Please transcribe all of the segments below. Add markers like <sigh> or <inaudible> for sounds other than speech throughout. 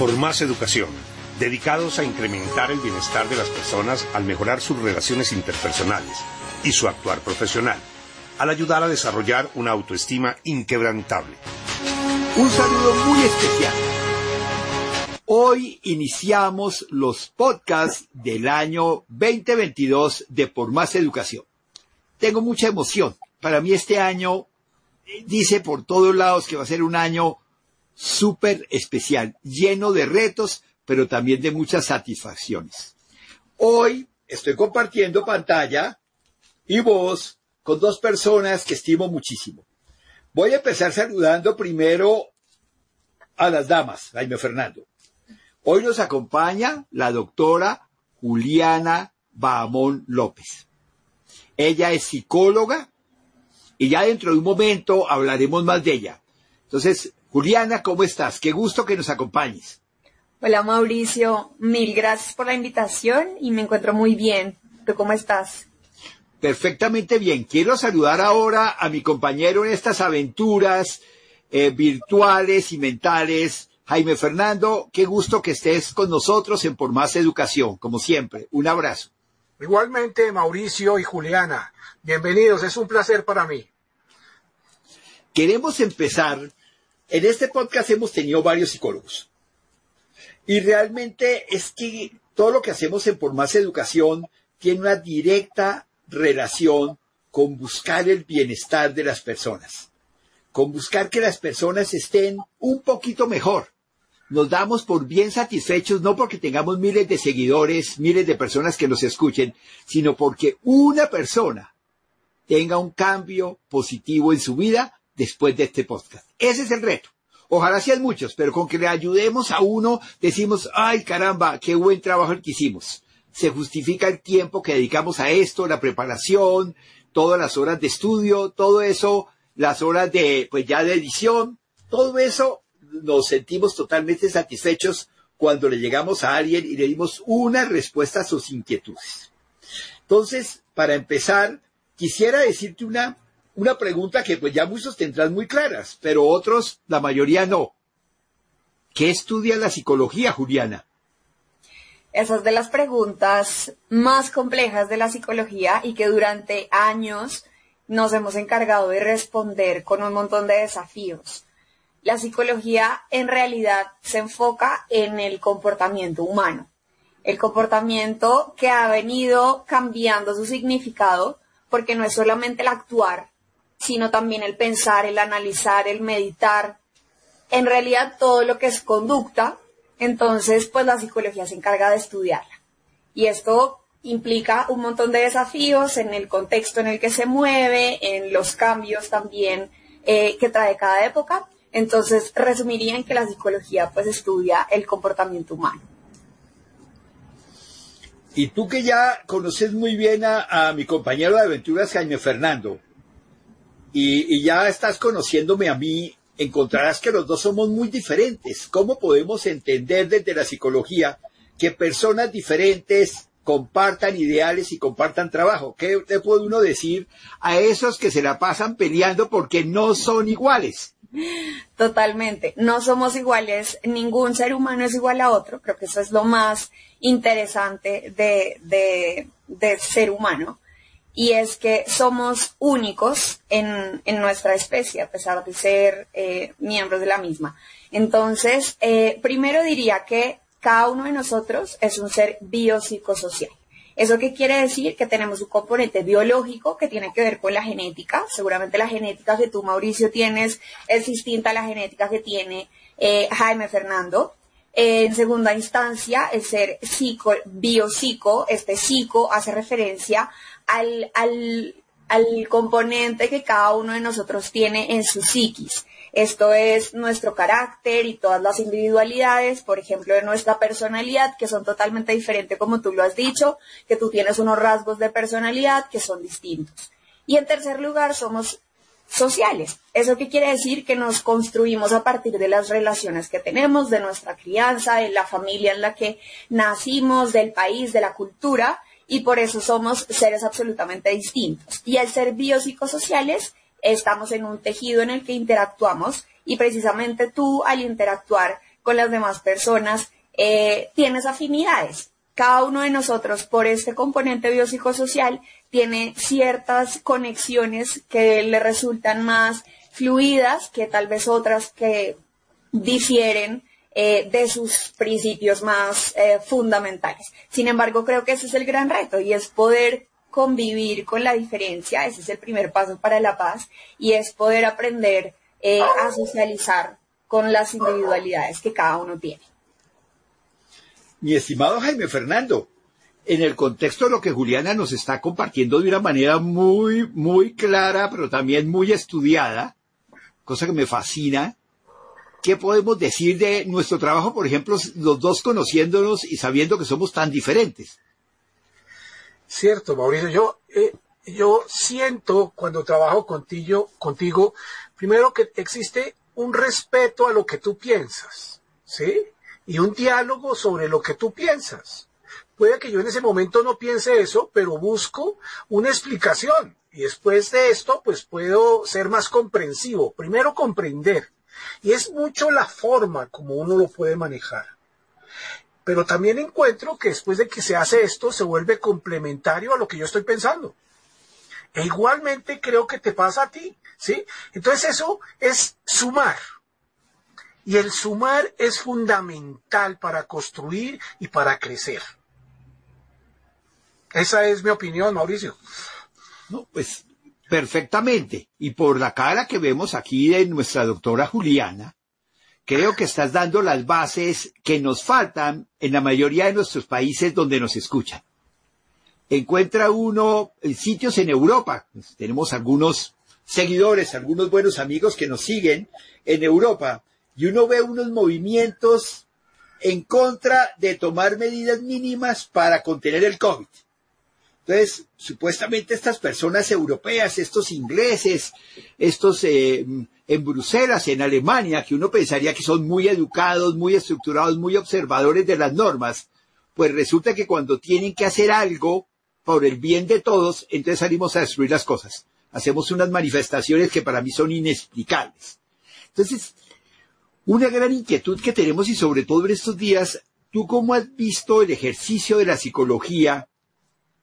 por más educación, dedicados a incrementar el bienestar de las personas al mejorar sus relaciones interpersonales y su actuar profesional, al ayudar a desarrollar una autoestima inquebrantable. Un saludo muy especial. Hoy iniciamos los podcasts del año 2022 de Por Más Educación. Tengo mucha emoción. Para mí este año dice por todos lados que va a ser un año súper especial, lleno de retos, pero también de muchas satisfacciones. Hoy estoy compartiendo pantalla y voz con dos personas que estimo muchísimo. Voy a empezar saludando primero a las damas, Jaime Fernando. Hoy nos acompaña la doctora Juliana Bahamón López. Ella es psicóloga y ya dentro de un momento hablaremos más de ella. Entonces, Juliana, ¿cómo estás? Qué gusto que nos acompañes. Hola Mauricio, mil gracias por la invitación y me encuentro muy bien. ¿Tú cómo estás? Perfectamente bien. Quiero saludar ahora a mi compañero en estas aventuras eh, virtuales y mentales, Jaime Fernando. Qué gusto que estés con nosotros en Por Más Educación, como siempre. Un abrazo. Igualmente, Mauricio y Juliana. Bienvenidos, es un placer para mí. Queremos empezar en este podcast hemos tenido varios psicólogos. Y realmente es que todo lo que hacemos en Por Más Educación tiene una directa relación con buscar el bienestar de las personas, con buscar que las personas estén un poquito mejor. Nos damos por bien satisfechos no porque tengamos miles de seguidores, miles de personas que nos escuchen, sino porque una persona tenga un cambio positivo en su vida después de este podcast. Ese es el reto. Ojalá sean muchos, pero con que le ayudemos a uno, decimos, ay caramba, qué buen trabajo el que hicimos. Se justifica el tiempo que dedicamos a esto, la preparación, todas las horas de estudio, todo eso, las horas de, pues ya de edición, todo eso nos sentimos totalmente satisfechos cuando le llegamos a alguien y le dimos una respuesta a sus inquietudes. Entonces, para empezar, quisiera decirte una una pregunta que pues ya muchos tendrán muy claras, pero otros, la mayoría no. ¿Qué estudia la psicología, Juliana? Esa es de las preguntas más complejas de la psicología y que durante años nos hemos encargado de responder con un montón de desafíos. La psicología en realidad se enfoca en el comportamiento humano, el comportamiento que ha venido cambiando su significado porque no es solamente el actuar, sino también el pensar, el analizar, el meditar, en realidad todo lo que es conducta, entonces pues la psicología se encarga de estudiarla. Y esto implica un montón de desafíos en el contexto en el que se mueve, en los cambios también eh, que trae cada época. Entonces resumiría en que la psicología pues estudia el comportamiento humano. Y tú que ya conoces muy bien a, a mi compañero de aventuras, Jaime Fernando, y, ya estás conociéndome a mí, encontrarás que los dos somos muy diferentes. ¿Cómo podemos entender desde la psicología que personas diferentes compartan ideales y compartan trabajo? ¿Qué le puede uno decir a esos que se la pasan peleando porque no son iguales? Totalmente, no somos iguales, ningún ser humano es igual a otro, creo que eso es lo más interesante de, de, de ser humano y es que somos únicos en, nuestra especie, a pesar de ser eh, miembros de la misma. Entonces, eh, primero diría que cada uno de nosotros es un ser biopsicosocial. ¿Eso qué quiere decir? Que tenemos un componente biológico que tiene que ver con la genética. Seguramente la genética que tú, Mauricio, tienes es distinta a la genética que tiene eh, Jaime Fernando. en segunda instancia, el ser psico, biopsico, este psico hace referencia al, al, al componente que cada uno de nosotros tiene en su psiquis. Esto es nuestro carácter y todas las individualidades, por ejemplo, de nuestra personalidad, que son totalmente diferentes, como tú lo has dicho, que tú tienes unos rasgos de personalidad que son distintos. Y en tercer lugar, somos sociales. ¿Eso qué quiere decir? Que nos construimos a partir de las relaciones que tenemos, de nuestra crianza, de la familia en la que nacimos, del país, de la cultura, y por eso somos seres absolutamente distintos. Y al ser biopsicosociales, estamos en un tejido en el que interactuamos y precisamente tú al interactuar con las demás personas, eh, tienes afinidades. Cada uno de nosotros, por este componente biopsicosocial, tiene ciertas conexiones que le resultan más fluidas que tal vez otras que difieren eh, de sus principios más eh, fundamentales. Sin embargo, creo que ese es el gran reto y es poder convivir con la diferencia, ese es el primer paso para la paz, y es poder aprender eh, a socializar con las individualidades que cada uno tiene. Mi estimado Jaime Fernando, en el contexto de lo que Juliana nos está compartiendo de una manera muy, muy clara, pero también muy estudiada, cosa que me fascina, ¿qué podemos decir de nuestro trabajo, por ejemplo, los dos conociéndonos y sabiendo que somos tan diferentes? Cierto, Mauricio. Yo, eh, yo siento cuando trabajo contigo, contigo, primero que existe un respeto a lo que tú piensas, ¿sí? Y un diálogo sobre lo que tú piensas. Puede que yo en ese momento no piense eso, pero busco una explicación. Y después de esto, pues puedo ser más comprensivo. Primero comprender y es mucho la forma como uno lo puede manejar. Pero también encuentro que después de que se hace esto, se vuelve complementario a lo que yo estoy pensando. E igualmente creo que te pasa a ti, ¿sí? Entonces eso es sumar. Y el sumar es fundamental para construir y para crecer. Esa es mi opinión, Mauricio. No, pues perfectamente. Y por la cara que vemos aquí de nuestra doctora Juliana, creo que estás dando las bases que nos faltan en la mayoría de nuestros países donde nos escuchan. Encuentra uno sitios en Europa. Tenemos algunos seguidores, algunos buenos amigos que nos siguen en Europa. Y uno ve unos movimientos en contra de tomar medidas mínimas para contener el COVID. Entonces, supuestamente estas personas europeas, estos ingleses, estos eh, en Bruselas, en Alemania, que uno pensaría que son muy educados, muy estructurados, muy observadores de las normas, pues resulta que cuando tienen que hacer algo por el bien de todos, entonces salimos a destruir las cosas. Hacemos unas manifestaciones que para mí son inexplicables. Entonces, una gran inquietud que tenemos y sobre todo en estos días, ¿tú cómo has visto el ejercicio de la psicología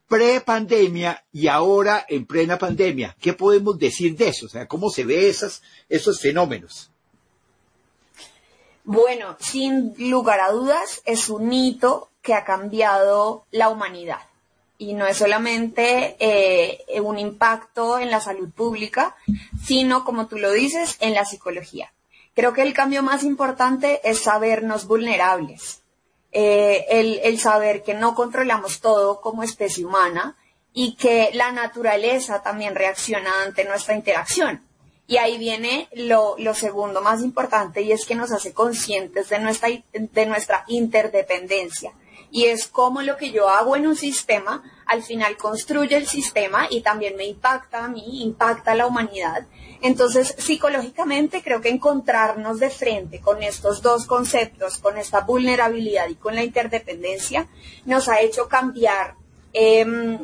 pre-pandemia y ahora en plena pandemia. ¿Qué podemos decir de eso? O sea, ¿cómo se ve esas, esos fenómenos? Bueno, sin lugar a dudas, es un hito que ha cambiado la humanidad. Y no es solamente eh, un impacto en la salud pública, sino, como tú lo dices, en la psicología. Creo que el cambio más importante es sabernos vulnerables eh, el, saber que no controlamos todo como especie humana y que la naturaleza también reacciona ante nuestra interacción. Y ahí viene lo, segundo más importante y es que nos hace conscientes de nuestra, de nuestra interdependencia. Y es como lo que yo hago en un sistema al final construye el sistema y también me impacta a mí, impacta a la humanidad. Entonces, psicológicamente creo que encontrarnos de frente con estos dos conceptos, con esta vulnerabilidad y con la interdependencia, nos ha hecho cambiar em,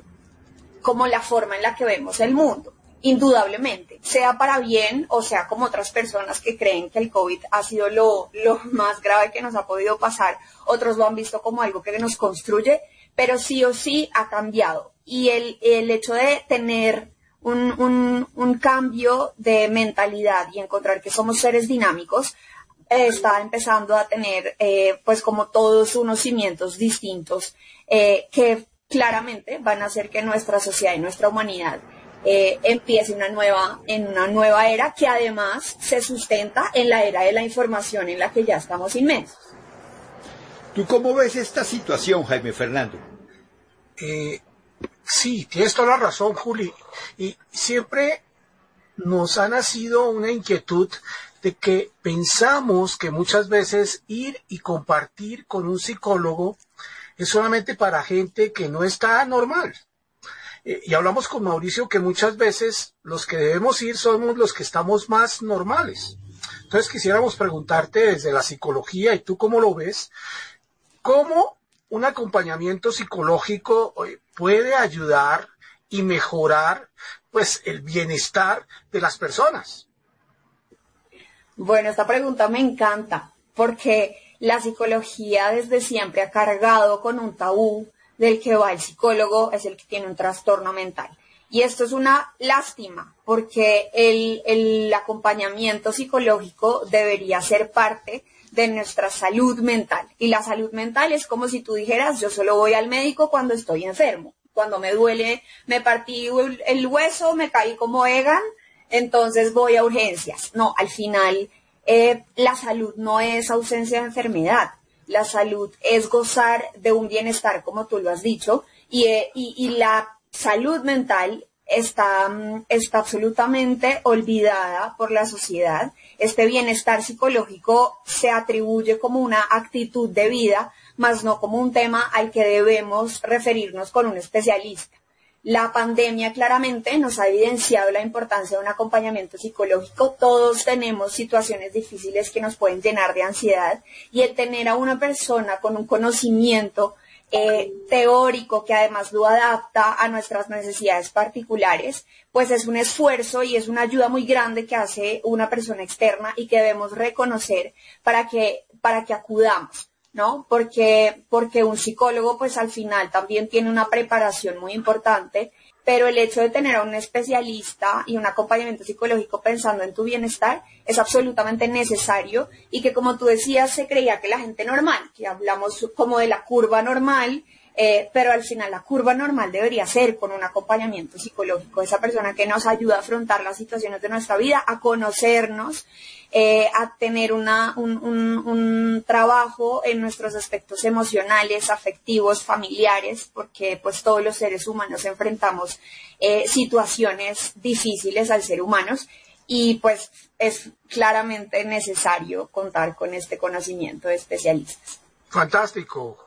como la forma en la que vemos el mundo. Indudablemente, sea para bien o sea como otras personas que creen que el COVID ha sido lo, <laughs> más grave que nos ha podido pasar, otros lo han visto como algo que nos construye, pero sí o sí ha cambiado. Y el, hecho de tener un, un, cambio de mentalidad y encontrar que somos seres dinámicos, eh, está empezando a tener eh, pues como todos unos cimientos distintos eh, que claramente van a hacer que nuestra sociedad y nuestra humanidad empiece una nueva, en una nueva era que además se sustenta en la era de la información en la que ya estamos inmensos. ¿Tú cómo ves esta situación, Jaime Fernando? Sí, tienes toda la razón, Juli. Y siempre nos ha nacido una inquietud de que pensamos que muchas veces ir y compartir con un psicólogo es solamente para gente que no está normal. Eh, y hablamos con Mauricio que muchas veces los que debemos ir somos los que estamos más normales. Entonces quisiéramos preguntarte desde la psicología, y tú cómo lo ves, cómo un acompañamiento psicológico puede ayudar y mejorar pues el bienestar de las personas. Bueno, esta pregunta me encanta porque la psicología desde siempre ha cargado con un tabú del que va el psicólogo es el que tiene un trastorno mental. Y esto es una lástima porque el, acompañamiento psicológico debería ser parte de nuestra salud mental. Y la salud mental es como si tú dijeras, yo solo voy al médico cuando estoy enfermo. Cuando me duele, me partí el hueso, me caí como Egan, entonces voy a urgencias. No, al final eh, la salud no es ausencia de enfermedad. La salud es gozar de un bienestar, como tú lo has dicho, y, eh, y la salud mental está, mm, está absolutamente olvidada por la sociedad. Este bienestar psicológico se atribuye como una actitud de vida, más no como un tema al que debemos referirnos con un especialista. La pandemia claramente nos ha evidenciado la importancia de un acompañamiento psicológico. Todos tenemos situaciones difíciles que nos pueden llenar de ansiedad y el tener a una persona con un conocimiento eh, teórico que además lo adapta a nuestras necesidades particulares, pues es un esfuerzo y es una ayuda muy grande que hace una persona externa y que debemos reconocer para que, para que acudamos. ¿No? Porque, porque un psicólogo, pues al final también tiene una preparación muy importante pero el hecho de tener a un especialista y un acompañamiento psicológico pensando en tu bienestar es absolutamente necesario y que como tú decías se creía que la gente normal, que hablamos como de la curva normal, eh, pero al final la curva normal debería ser con un acompañamiento psicológico, esa persona que nos ayuda a afrontar las situaciones de nuestra vida, a conocernos, eh, a tener una, un, un, trabajo en nuestros aspectos emocionales, afectivos, familiares, porque pues todos los seres humanos enfrentamos eh, situaciones difíciles al ser humanos y pues es claramente necesario contar con este conocimiento de especialistas. Fantástico,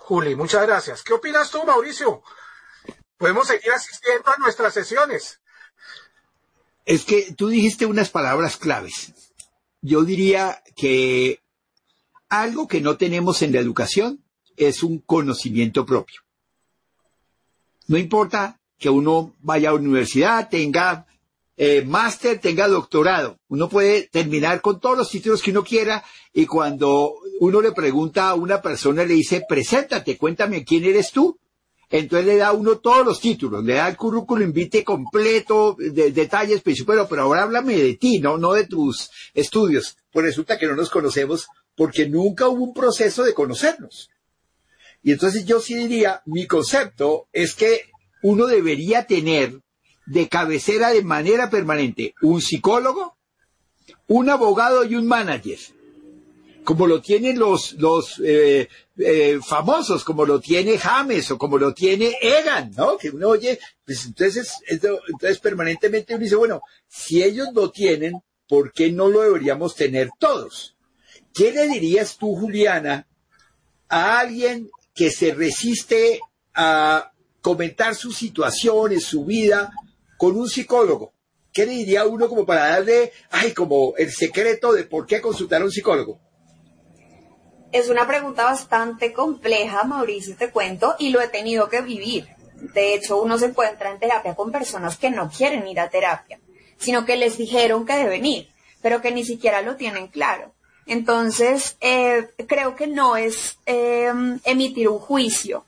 Juli, muchas gracias. ¿Qué opinas tú, Mauricio? Podemos seguir asistiendo a nuestras sesiones. Es que tú dijiste unas palabras claves. Yo diría que algo que no tenemos en la educación es un conocimiento propio. No importa que uno vaya a la universidad, tenga eh, máster, tenga doctorado. Uno puede terminar con todos los títulos que uno quiera y cuando uno le pregunta a una persona, le dice, preséntate, cuéntame quién eres tú. Entonces le da uno todos los títulos, le da el currículum invite completo, de, detalles, pero, pero ahora háblame de ti, no, no de tus estudios. Pues resulta que no nos conocemos porque nunca hubo un proceso de conocernos. Y entonces yo sí diría, mi concepto es que uno debería tener de cabecera de manera permanente un psicólogo, un abogado y un manager, como lo tienen los, los eh, eh, famosos, como lo tiene James o como lo tiene Egan, ¿no? Que uno oye, pues entonces, entonces permanentemente uno dice, bueno, si ellos lo tienen, ¿por qué no lo deberíamos tener todos? ¿Qué le dirías tú, Juliana, a alguien que se resiste a comentar sus situaciones, su vida, con un psicólogo. ¿Qué le diría uno como para darle, ay, como el secreto de por qué consultar a un psicólogo? Es una pregunta bastante compleja, Mauricio, te cuento, y lo he tenido que vivir. De hecho, uno se encuentra en terapia con personas que no quieren ir a terapia, sino que les dijeron que deben ir, pero que ni siquiera lo tienen claro. Entonces, eh, creo que no es eh, emitir un juicio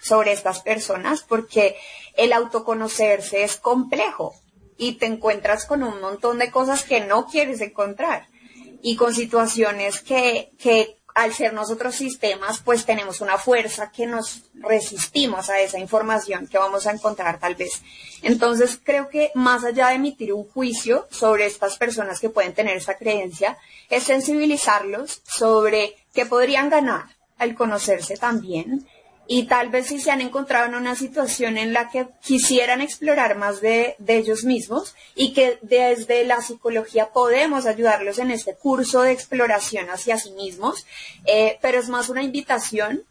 sobre estas personas porque el autoconocerse es complejo y te encuentras con un montón de cosas que no quieres encontrar y con situaciones que, que al ser nosotros sistemas, pues tenemos una fuerza que nos resistimos a esa información que vamos a encontrar tal vez. Entonces, creo que más allá de emitir un juicio sobre estas personas que pueden tener esa creencia, es sensibilizarlos sobre qué podrían ganar al conocerse también y tal vez si se han encontrado en una situación en la que quisieran explorar más de, ellos mismos y que desde la psicología podemos ayudarlos en este curso de exploración hacia sí mismos, eh, pero es más una invitación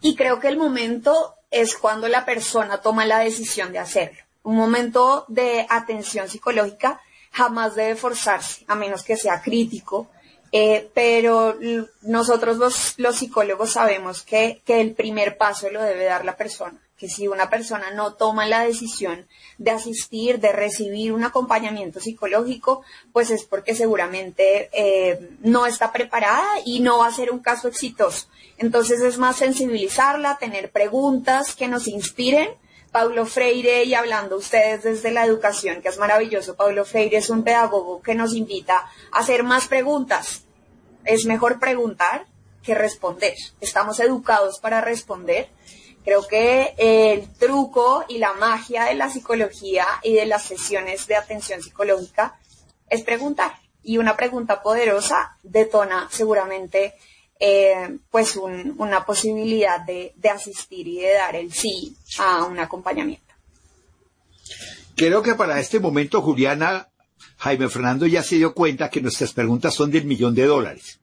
y creo que el momento es cuando la persona toma la decisión de hacerlo. Un momento de atención psicológica jamás debe forzarse, a menos que sea crítico eh, pero nosotros los, psicólogos sabemos que, el primer paso lo debe dar la persona que si una persona no toma la decisión de asistir, de recibir un acompañamiento psicológico, pues es porque seguramente eh, no está preparada y no va a ser un caso exitoso. Entonces es más sensibilizarla, tener preguntas que nos inspiren. Paulo Freire, y hablando ustedes desde la educación, que es maravilloso, Paulo Freire es un pedagogo que nos invita a hacer más preguntas. Es mejor preguntar que responder. Estamos educados para responder Creo que el truco y la magia de la psicología y de las sesiones de atención psicológica es preguntar. Y una pregunta poderosa detona seguramente eh, pues una posibilidad de, de asistir y de dar el sí a un acompañamiento. Creo que para este momento, Juliana, Jaime Fernando ya se dio cuenta que nuestras preguntas son del millón de dólares.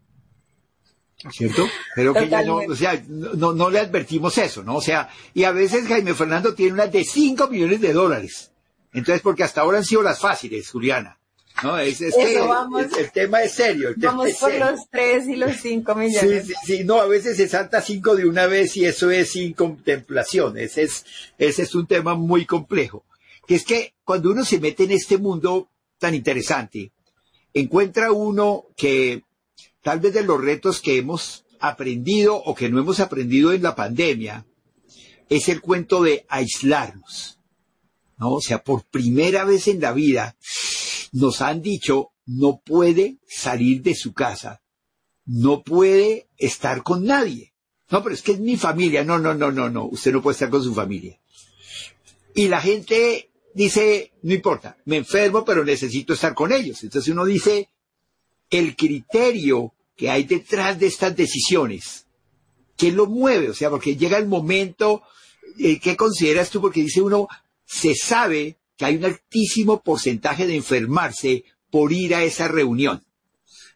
¿cierto? Pero que ya no, o sea, no, no le advertimos eso, ¿no? O sea, y a veces Jaime Fernando tiene unas de 5 millones de dólares. Entonces, porque hasta ahora han sido las fáciles, Juliana. ¿no? Es, es que el, tema es serio. El vamos por los 3 y los 5 millones. Sí, sí, sí, no, a veces se salta 5 de una vez y eso es sin contemplación. Ese es, ese es un tema muy complejo. Que es que cuando uno se mete en este mundo tan interesante, encuentra uno que tal vez de los retos que hemos aprendido o que no hemos aprendido en la pandemia, es el cuento de aislarnos. ¿no? O sea, por primera vez en la vida nos han dicho, no puede salir de su casa, no puede estar con nadie. No, pero es que es mi familia. No, no, no, no, no, usted no puede estar con su familia. Y la gente dice, no importa, me enfermo, pero necesito estar con ellos. Entonces uno dice, el criterio que hay detrás de estas decisiones. ¿Qué lo mueve? O sea, porque llega el momento, eh, ¿qué consideras tú? Porque dice uno, se sabe que hay un altísimo porcentaje de enfermarse por ir a esa reunión.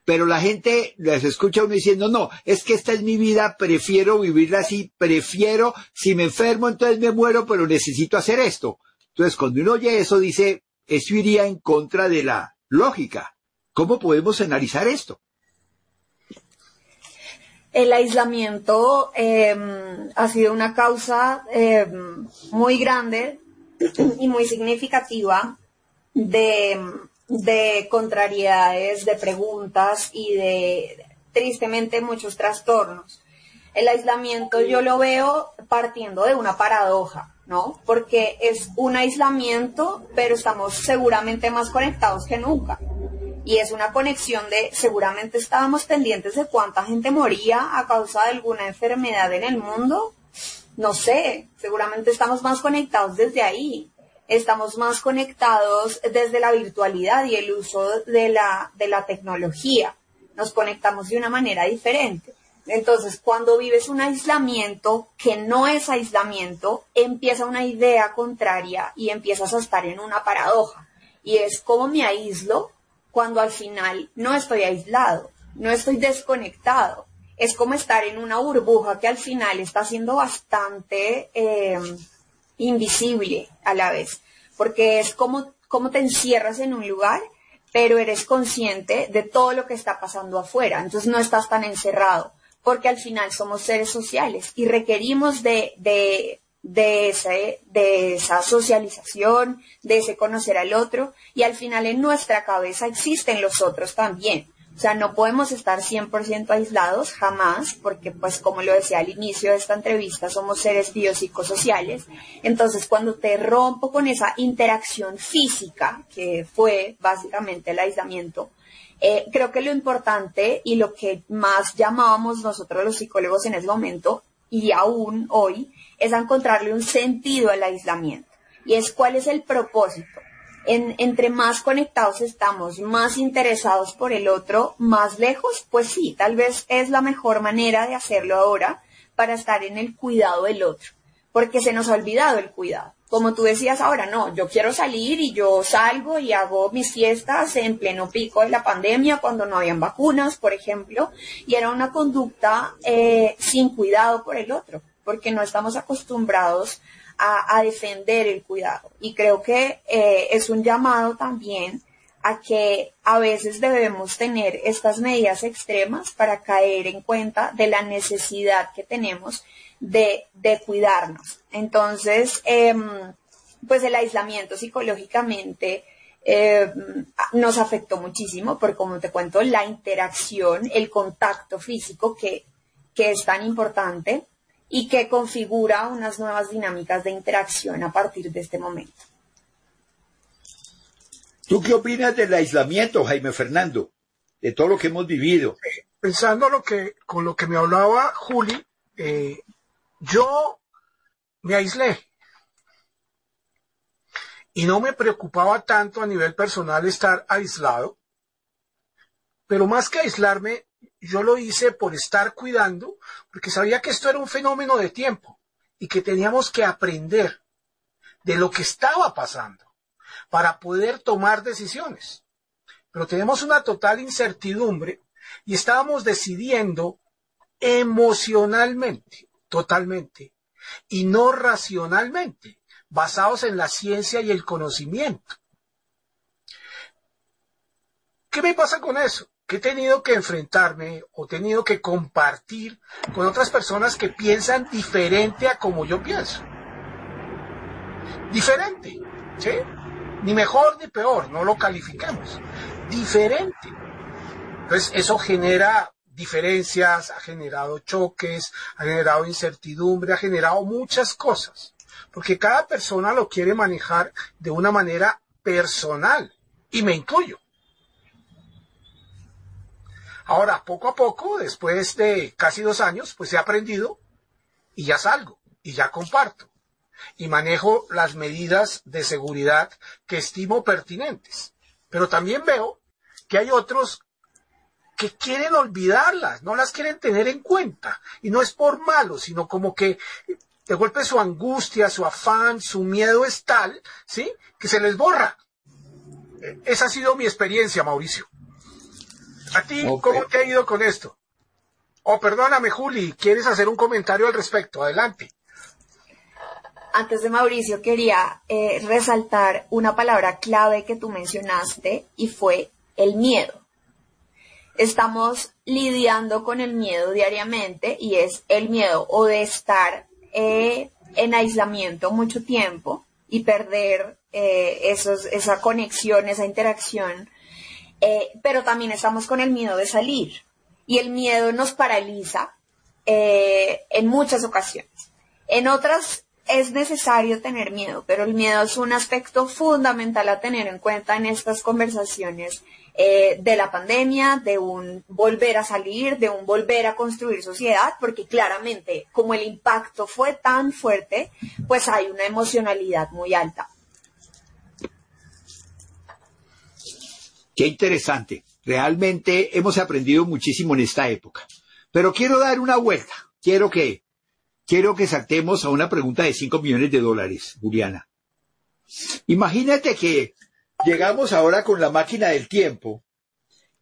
Pero la gente les escucha uno diciendo, no, es que esta es mi vida, prefiero vivirla así, prefiero, si me enfermo entonces me muero, pero necesito hacer esto. Entonces, cuando uno oye eso, dice, eso iría en contra de la lógica. ¿Cómo podemos analizar esto? El aislamiento em, ha sido una causa em, muy grande y muy significativa de, de contrariedades, de preguntas y de tristemente muchos trastornos. El aislamiento yo lo veo partiendo de una paradoja, ¿no? Porque es un aislamiento, pero estamos seguramente más conectados que nunca y es una conexión de seguramente estábamos pendientes de cuánta gente moría a causa de alguna enfermedad en el mundo. No sé, seguramente estamos más conectados desde ahí. Estamos más conectados desde la virtualidad y el uso de la, de la tecnología. Nos conectamos de una manera diferente. Entonces, cuando vives un aislamiento que no es aislamiento, empieza una idea contraria y empiezas a estar en una paradoja. Y es como me aíslo cuando al final no estoy aislado, no estoy desconectado. Es como estar en una burbuja que al final está siendo bastante eh, invisible a la vez, porque es como, como te encierras en un lugar, pero eres consciente de todo lo que está pasando afuera, entonces no estás tan encerrado, porque al final somos seres sociales y requerimos de, de de, esa socialización, de ese conocer al otro, y al final en nuestra cabeza existen los otros también. O sea, no podemos estar 100% aislados jamás, porque pues como lo decía al inicio de esta entrevista, somos seres biopsicosociales. Entonces, cuando te rompo con esa interacción física, que fue básicamente el aislamiento, eh, creo que lo importante y lo que más llamábamos nosotros los psicólogos en ese momento, y aún hoy, es encontrarle un sentido al aislamiento. Y es cuál es el propósito. En, entre más conectados estamos, más interesados por el otro, más lejos, pues sí, tal vez es la mejor manera de hacerlo ahora para estar en el cuidado del otro, porque se nos ha olvidado el cuidado. Como tú decías ahora, no, yo quiero salir y yo salgo y hago mis fiestas en pleno pico de la pandemia cuando no habían vacunas, por ejemplo, y era una conducta eh, sin cuidado por el otro porque no estamos acostumbrados a, defender el cuidado. Y creo que eh, es un llamado también a que a veces debemos tener estas medidas extremas para caer en cuenta de la necesidad que tenemos de, cuidarnos. Entonces, em, pues el aislamiento psicológicamente em, nos afectó muchísimo, porque como te cuento, la interacción, el contacto físico que, que es tan importante y que configura unas nuevas dinámicas de interacción a partir de este momento. ¿Tú qué opinas del aislamiento, Jaime Fernando? De todo lo que hemos vivido. Pensando lo que, con lo que me hablaba Juli, eh, yo me aislé. Y no me preocupaba tanto a nivel personal estar aislado. Pero más que aislarme, yo lo hice por estar cuidando, porque sabía que esto era un fenómeno de tiempo y que teníamos que aprender de lo que estaba pasando para poder tomar decisiones. Pero tenemos una total incertidumbre y estábamos decidiendo emocionalmente, totalmente, y no racionalmente, basados en la ciencia y el conocimiento. ¿Qué me pasa con eso? Que he tenido que enfrentarme o tenido que compartir con otras personas que piensan diferente a como yo pienso. Diferente, ¿sí? Ni mejor ni peor, no lo calificamos. Diferente. Entonces, eso genera diferencias, ha generado choques, ha generado incertidumbre, ha generado muchas cosas. Porque cada persona lo quiere manejar de una manera personal. Y me incluyo. Ahora, poco a poco, después de casi dos años, pues he aprendido y ya salgo y ya comparto y manejo las medidas de seguridad que estimo pertinentes. Pero también veo que hay otros que quieren olvidarlas, no las quieren tener en cuenta. Y no es por malo, sino como que de golpe su angustia, su afán, su miedo es tal, ¿sí? Que se les borra. Esa ha sido mi experiencia, Mauricio. ¿A ti cómo te ha ido con esto? Oh, perdóname, Juli, ¿quieres hacer un comentario al respecto? Adelante antes de Mauricio quería eh, resaltar una palabra clave que tú mencionaste y fue el miedo. Estamos lidiando con el miedo diariamente y es el miedo o de estar eh, en aislamiento mucho tiempo y perder eh, esos, esa conexión, esa interacción, pero también estamos con el miedo de salir y el miedo nos paraliza en muchas ocasiones. En otras es necesario tener miedo, pero el miedo es un aspecto fundamental a tener en cuenta en estas conversaciones eh, de la pandemia, de un volver a salir, de un volver a construir sociedad, porque claramente como el impacto fue tan fuerte, pues hay una emocionalidad muy alta. Qué interesante. Realmente hemos aprendido muchísimo en esta época. Pero quiero dar una vuelta. Quiero que quiero que saltemos a una pregunta de 5 millones de dólares, Juliana. Imagínate que llegamos ahora con la máquina del tiempo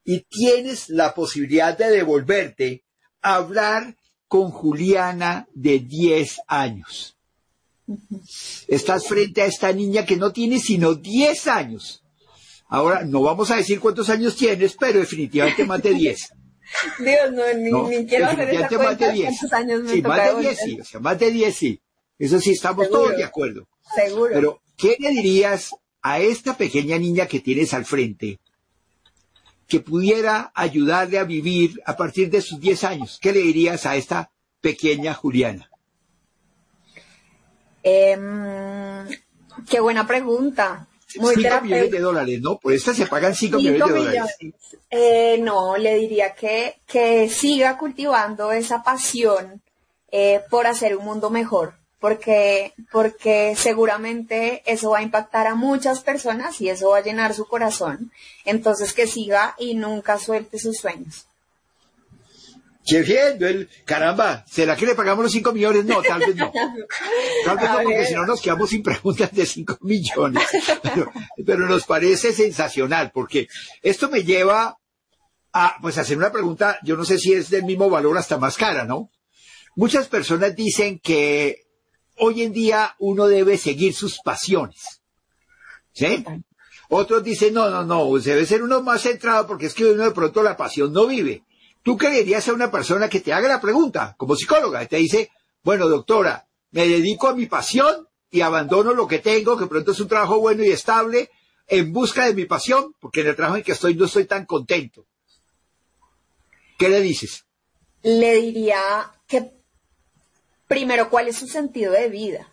y tienes la posibilidad de devolverte a hablar con Juliana de 10 años. Estás frente a esta niña que no tiene sino 10 años. Ahora, no vamos a decir cuántos años tienes, pero definitivamente más de 10. <laughs> Dios, no, ni, quiero hacer esa cuenta. Más de ¿Cuántos años me sí, más de 10 sí, o sea, más de 10 sí. Eso sí, estamos todos de acuerdo. Seguro. Pero, ¿qué le dirías a esta pequeña niña que tienes al frente que pudiera ayudarle a vivir a partir de sus 10 años? ¿Qué le dirías a esta pequeña Juliana? Eh, qué buena pregunta. 5 millones de dólares, ¿no? Por esta se pagan 5 millones de dólares. Eh, no, le diría que, que siga cultivando esa pasión eh, por hacer un mundo mejor, porque, porque seguramente eso va a impactar a muchas personas y eso va a llenar su corazón. Entonces que siga y nunca suelte sus sueños. Qué bien, caramba, ¿será que le pagamos los 5 millones? No, tal vez no. <laughs> Tal vez no, porque si no nos quedamos sin preguntas de 5 millones. Pero, nos parece sensacional, porque esto me lleva a, pues, hacer una pregunta, yo no sé si es del mismo valor hasta más cara, ¿no? Muchas personas dicen que hoy en día uno debe seguir sus pasiones. ¿Sí? Otros dicen, no, no, no, debe ser uno más centrado porque es que uno de pronto la pasión no vive. Tú querías a una persona que te haga la pregunta, como psicóloga, y te dice, bueno, doctora, me dedico a mi pasión y abandono lo que tengo, que pronto es un trabajo bueno y estable, en busca de mi pasión, porque en el trabajo en que estoy no estoy tan contento. ¿Qué le dices? Le diría que primero, ¿cuál es su sentido de vida?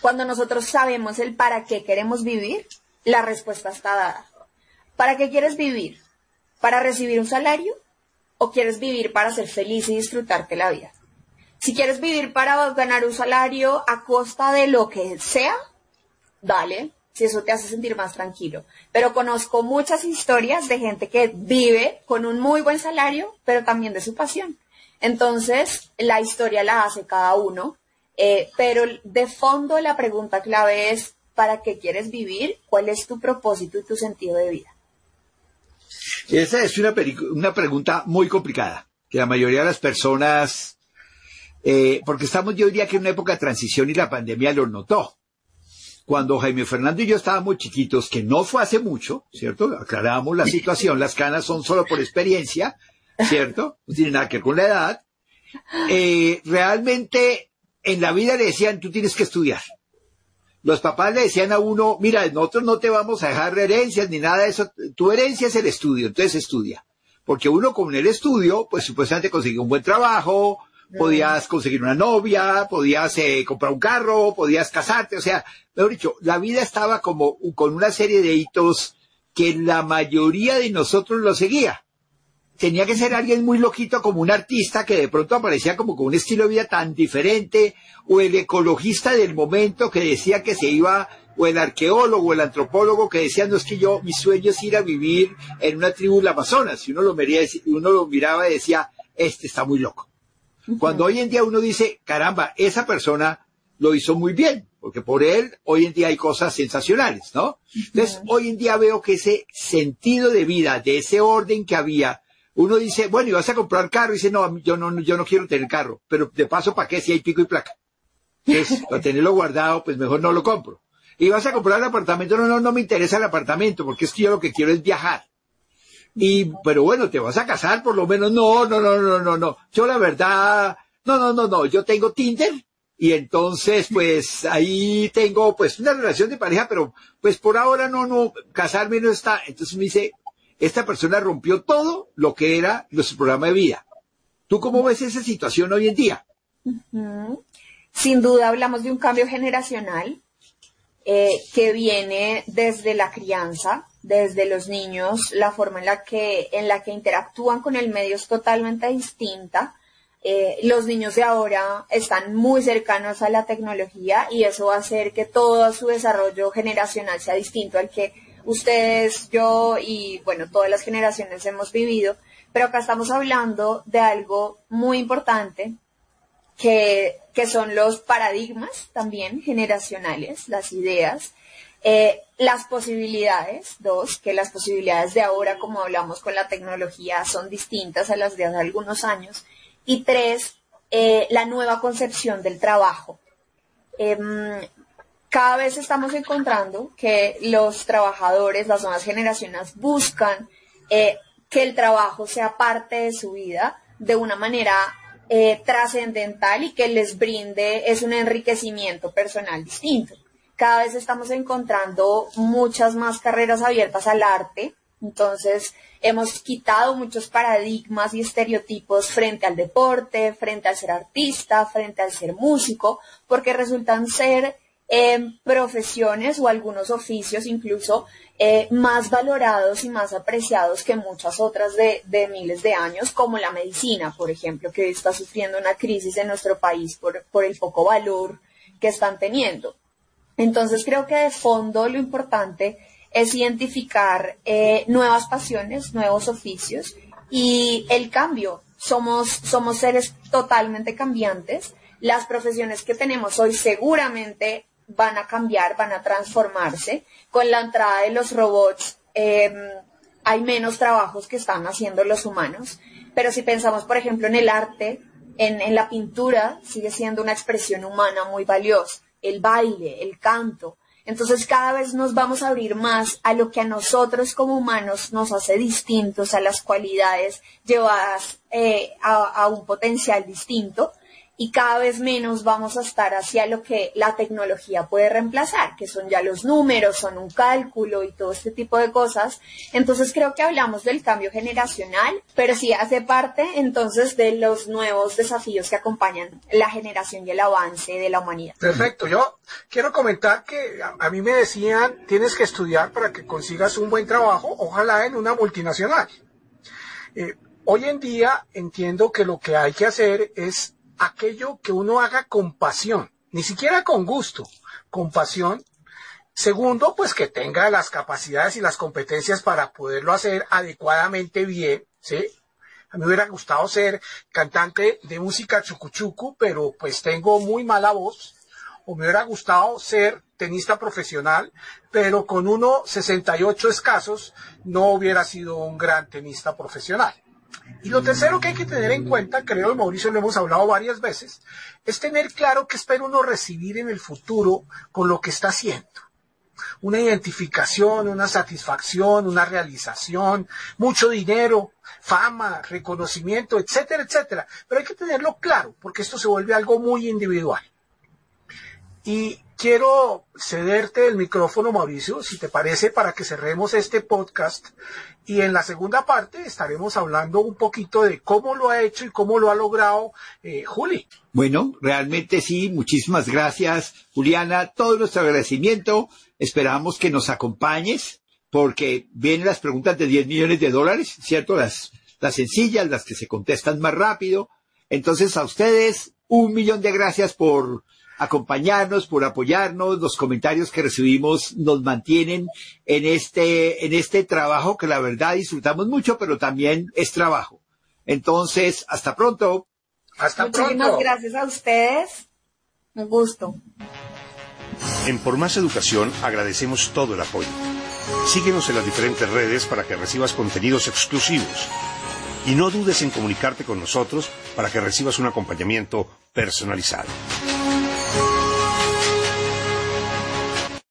Cuando nosotros sabemos el para qué queremos vivir, la respuesta está dada. ¿Para qué quieres vivir? ¿Para recibir un salario? ¿O quieres vivir para ser feliz y disfrutarte la vida? Si quieres vivir para ganar un salario a costa de lo que sea, dale, si eso te hace sentir más tranquilo. Pero conozco muchas historias de gente que vive con un muy buen salario, pero también de su pasión. Entonces, la historia la hace cada uno, eh, pero de fondo la pregunta clave es, ¿para qué quieres vivir? ¿Cuál es tu propósito y tu sentido de vida? Esa es una, una pregunta muy complicada, que la mayoría de las personas, eh, porque estamos yo diría que en una época de transición y la pandemia lo notó. Cuando Jaime Fernando y yo estábamos chiquitos, que no fue hace mucho, ¿cierto? Aclaramos la situación, las canas son solo por experiencia, ¿cierto? No tiene nada que ver con la edad. Eh, realmente en la vida le decían, tú tienes que estudiar los papás le decían a uno, mira, nosotros no te vamos a dejar herencias ni nada de eso, tu herencia es el estudio, entonces estudia. Porque uno con el estudio, pues supuestamente consigue un buen trabajo, podías conseguir una novia, podías eh, comprar un carro, podías casarte, o sea, mejor dicho, la vida estaba como con una serie de hitos que la mayoría de nosotros lo seguía tenía que ser alguien muy loquito como un artista que de pronto aparecía como con un estilo de vida tan diferente, o el ecologista del momento que decía que se iba, o el arqueólogo, o el antropólogo que decía, no es que yo, mi sueño es ir a vivir en una tribu del Amazonas. Y uno lo, uno lo miraba y decía, este está muy loco. Cuando hoy en día uno dice, caramba, esa persona lo hizo muy bien, porque por él hoy en día hay cosas sensacionales, ¿no? Entonces, hoy en día veo que ese sentido de vida, de ese orden que había, uno dice, bueno, y vas a comprar carro, y dice, no, yo no, yo no quiero tener carro, pero de paso, ¿para qué si hay pico y placa? Entonces, <laughs> para tenerlo guardado, pues mejor no lo compro. Y vas a comprar el apartamento, no, no, no me interesa el apartamento, porque es que yo lo que quiero es viajar. Y, pero bueno, te vas a casar por lo menos, no, no, no, no, no, no. Yo la verdad, no, no, no, no, yo tengo Tinder, y entonces, pues, ahí tengo, pues, una relación de pareja, pero, pues, por ahora no, no, casarme no está. Entonces me dice, esta persona rompió todo lo que era nuestro programa de vida. ¿Tú cómo ves esa situación hoy en día? Sin duda hablamos de un cambio generacional eh, que viene desde la crianza, desde los niños, la forma en la que, en la que interactúan con el medio es totalmente distinta. Eh, los niños de ahora están muy cercanos a la tecnología y eso va a hacer que todo su desarrollo generacional sea distinto al que ustedes, yo y bueno, todas las generaciones hemos vivido, pero acá estamos hablando de algo muy importante que, que son los paradigmas también generacionales, las ideas, eh, las posibilidades, dos, que las posibilidades de ahora, como hablamos con la tecnología, son distintas a las de hace algunos años, y tres, eh, la nueva concepción del trabajo. Em, cada vez estamos encontrando que los trabajadores, las nuevas generaciones buscan eh, que el trabajo sea parte de su vida de una manera eh, trascendental y que les brinde es un enriquecimiento personal distinto. Cada vez estamos encontrando muchas más carreras abiertas al arte, entonces hemos quitado muchos paradigmas y estereotipos frente al deporte, frente al ser artista, frente al ser músico, porque resultan ser profesiones o algunos oficios incluso eh, más valorados y más apreciados que muchas otras de, miles de años, como la medicina, por ejemplo, que está sufriendo una crisis en nuestro país por, por el poco valor que están teniendo. Entonces creo que de fondo lo importante es identificar eh, nuevas pasiones, nuevos oficios y el cambio. Somos, somos seres totalmente cambiantes. Las profesiones que tenemos hoy seguramente van a cambiar, van a transformarse. Con la entrada de los robots em, hay menos trabajos que están haciendo los humanos. Pero si pensamos, por ejemplo, en el arte, en, la pintura, sigue siendo una expresión humana muy valiosa. El baile, el canto. Entonces cada vez nos vamos a abrir más a lo que a nosotros como humanos nos hace distintos, a las cualidades llevadas eh, a un potencial distinto y cada vez menos vamos a estar hacia lo que la tecnología puede reemplazar, que son ya los números, son un cálculo y todo este tipo de cosas. Entonces creo que hablamos del cambio generacional, pero sí hace parte entonces de los nuevos desafíos que acompañan la generación y el avance de la humanidad. Perfecto. Yo quiero comentar que a, mí me decían, tienes que estudiar para que consigas un buen trabajo, ojalá en una multinacional. Eh, hoy en día entiendo que lo que hay que hacer es aquello que uno haga con pasión, ni siquiera con gusto, con pasión. Segundo, pues que tenga las capacidades y las competencias para poderlo hacer adecuadamente bien, ¿sí? A mí me hubiera gustado ser cantante de música chucuchucu, pero pues tengo muy mala voz. O me hubiera gustado ser tenista profesional, pero con 1,68 escasos no hubiera sido un gran tenista profesional. Y lo tercero que hay que tener en cuenta, creo, Mauricio, lo hemos hablado varias veces, es tener claro que espera uno recibir en el futuro con lo que está haciendo. Una identificación, una satisfacción, una realización, mucho dinero, fama, reconocimiento, etcétera, etcétera. Pero hay que tenerlo claro, porque esto se vuelve algo muy individual. Y quiero cederte el micrófono, Mauricio, si te parece, para que cerremos este podcast. Y en la segunda parte estaremos hablando un poquito de cómo lo ha hecho y cómo lo ha logrado eh, Juli. Bueno, realmente sí, muchísimas gracias, Juliana. Todo nuestro agradecimiento. Esperamos que nos acompañes porque vienen las preguntas de 10 millones de dólares, ¿cierto? Las, las sencillas, las que se contestan más rápido. Entonces, a ustedes, un millón de gracias por acompañarnos, por apoyarnos. Los comentarios que recibimos nos mantienen en este, en este trabajo que la verdad disfrutamos mucho, pero también es trabajo. Entonces, hasta pronto. Hasta Muchísimas gracias a ustedes. Un gusto. En Por Más Educación agradecemos todo el apoyo. Síguenos en las diferentes redes para que recibas contenidos exclusivos. Y no dudes en comunicarte con nosotros para que recibas un acompañamiento personalizado.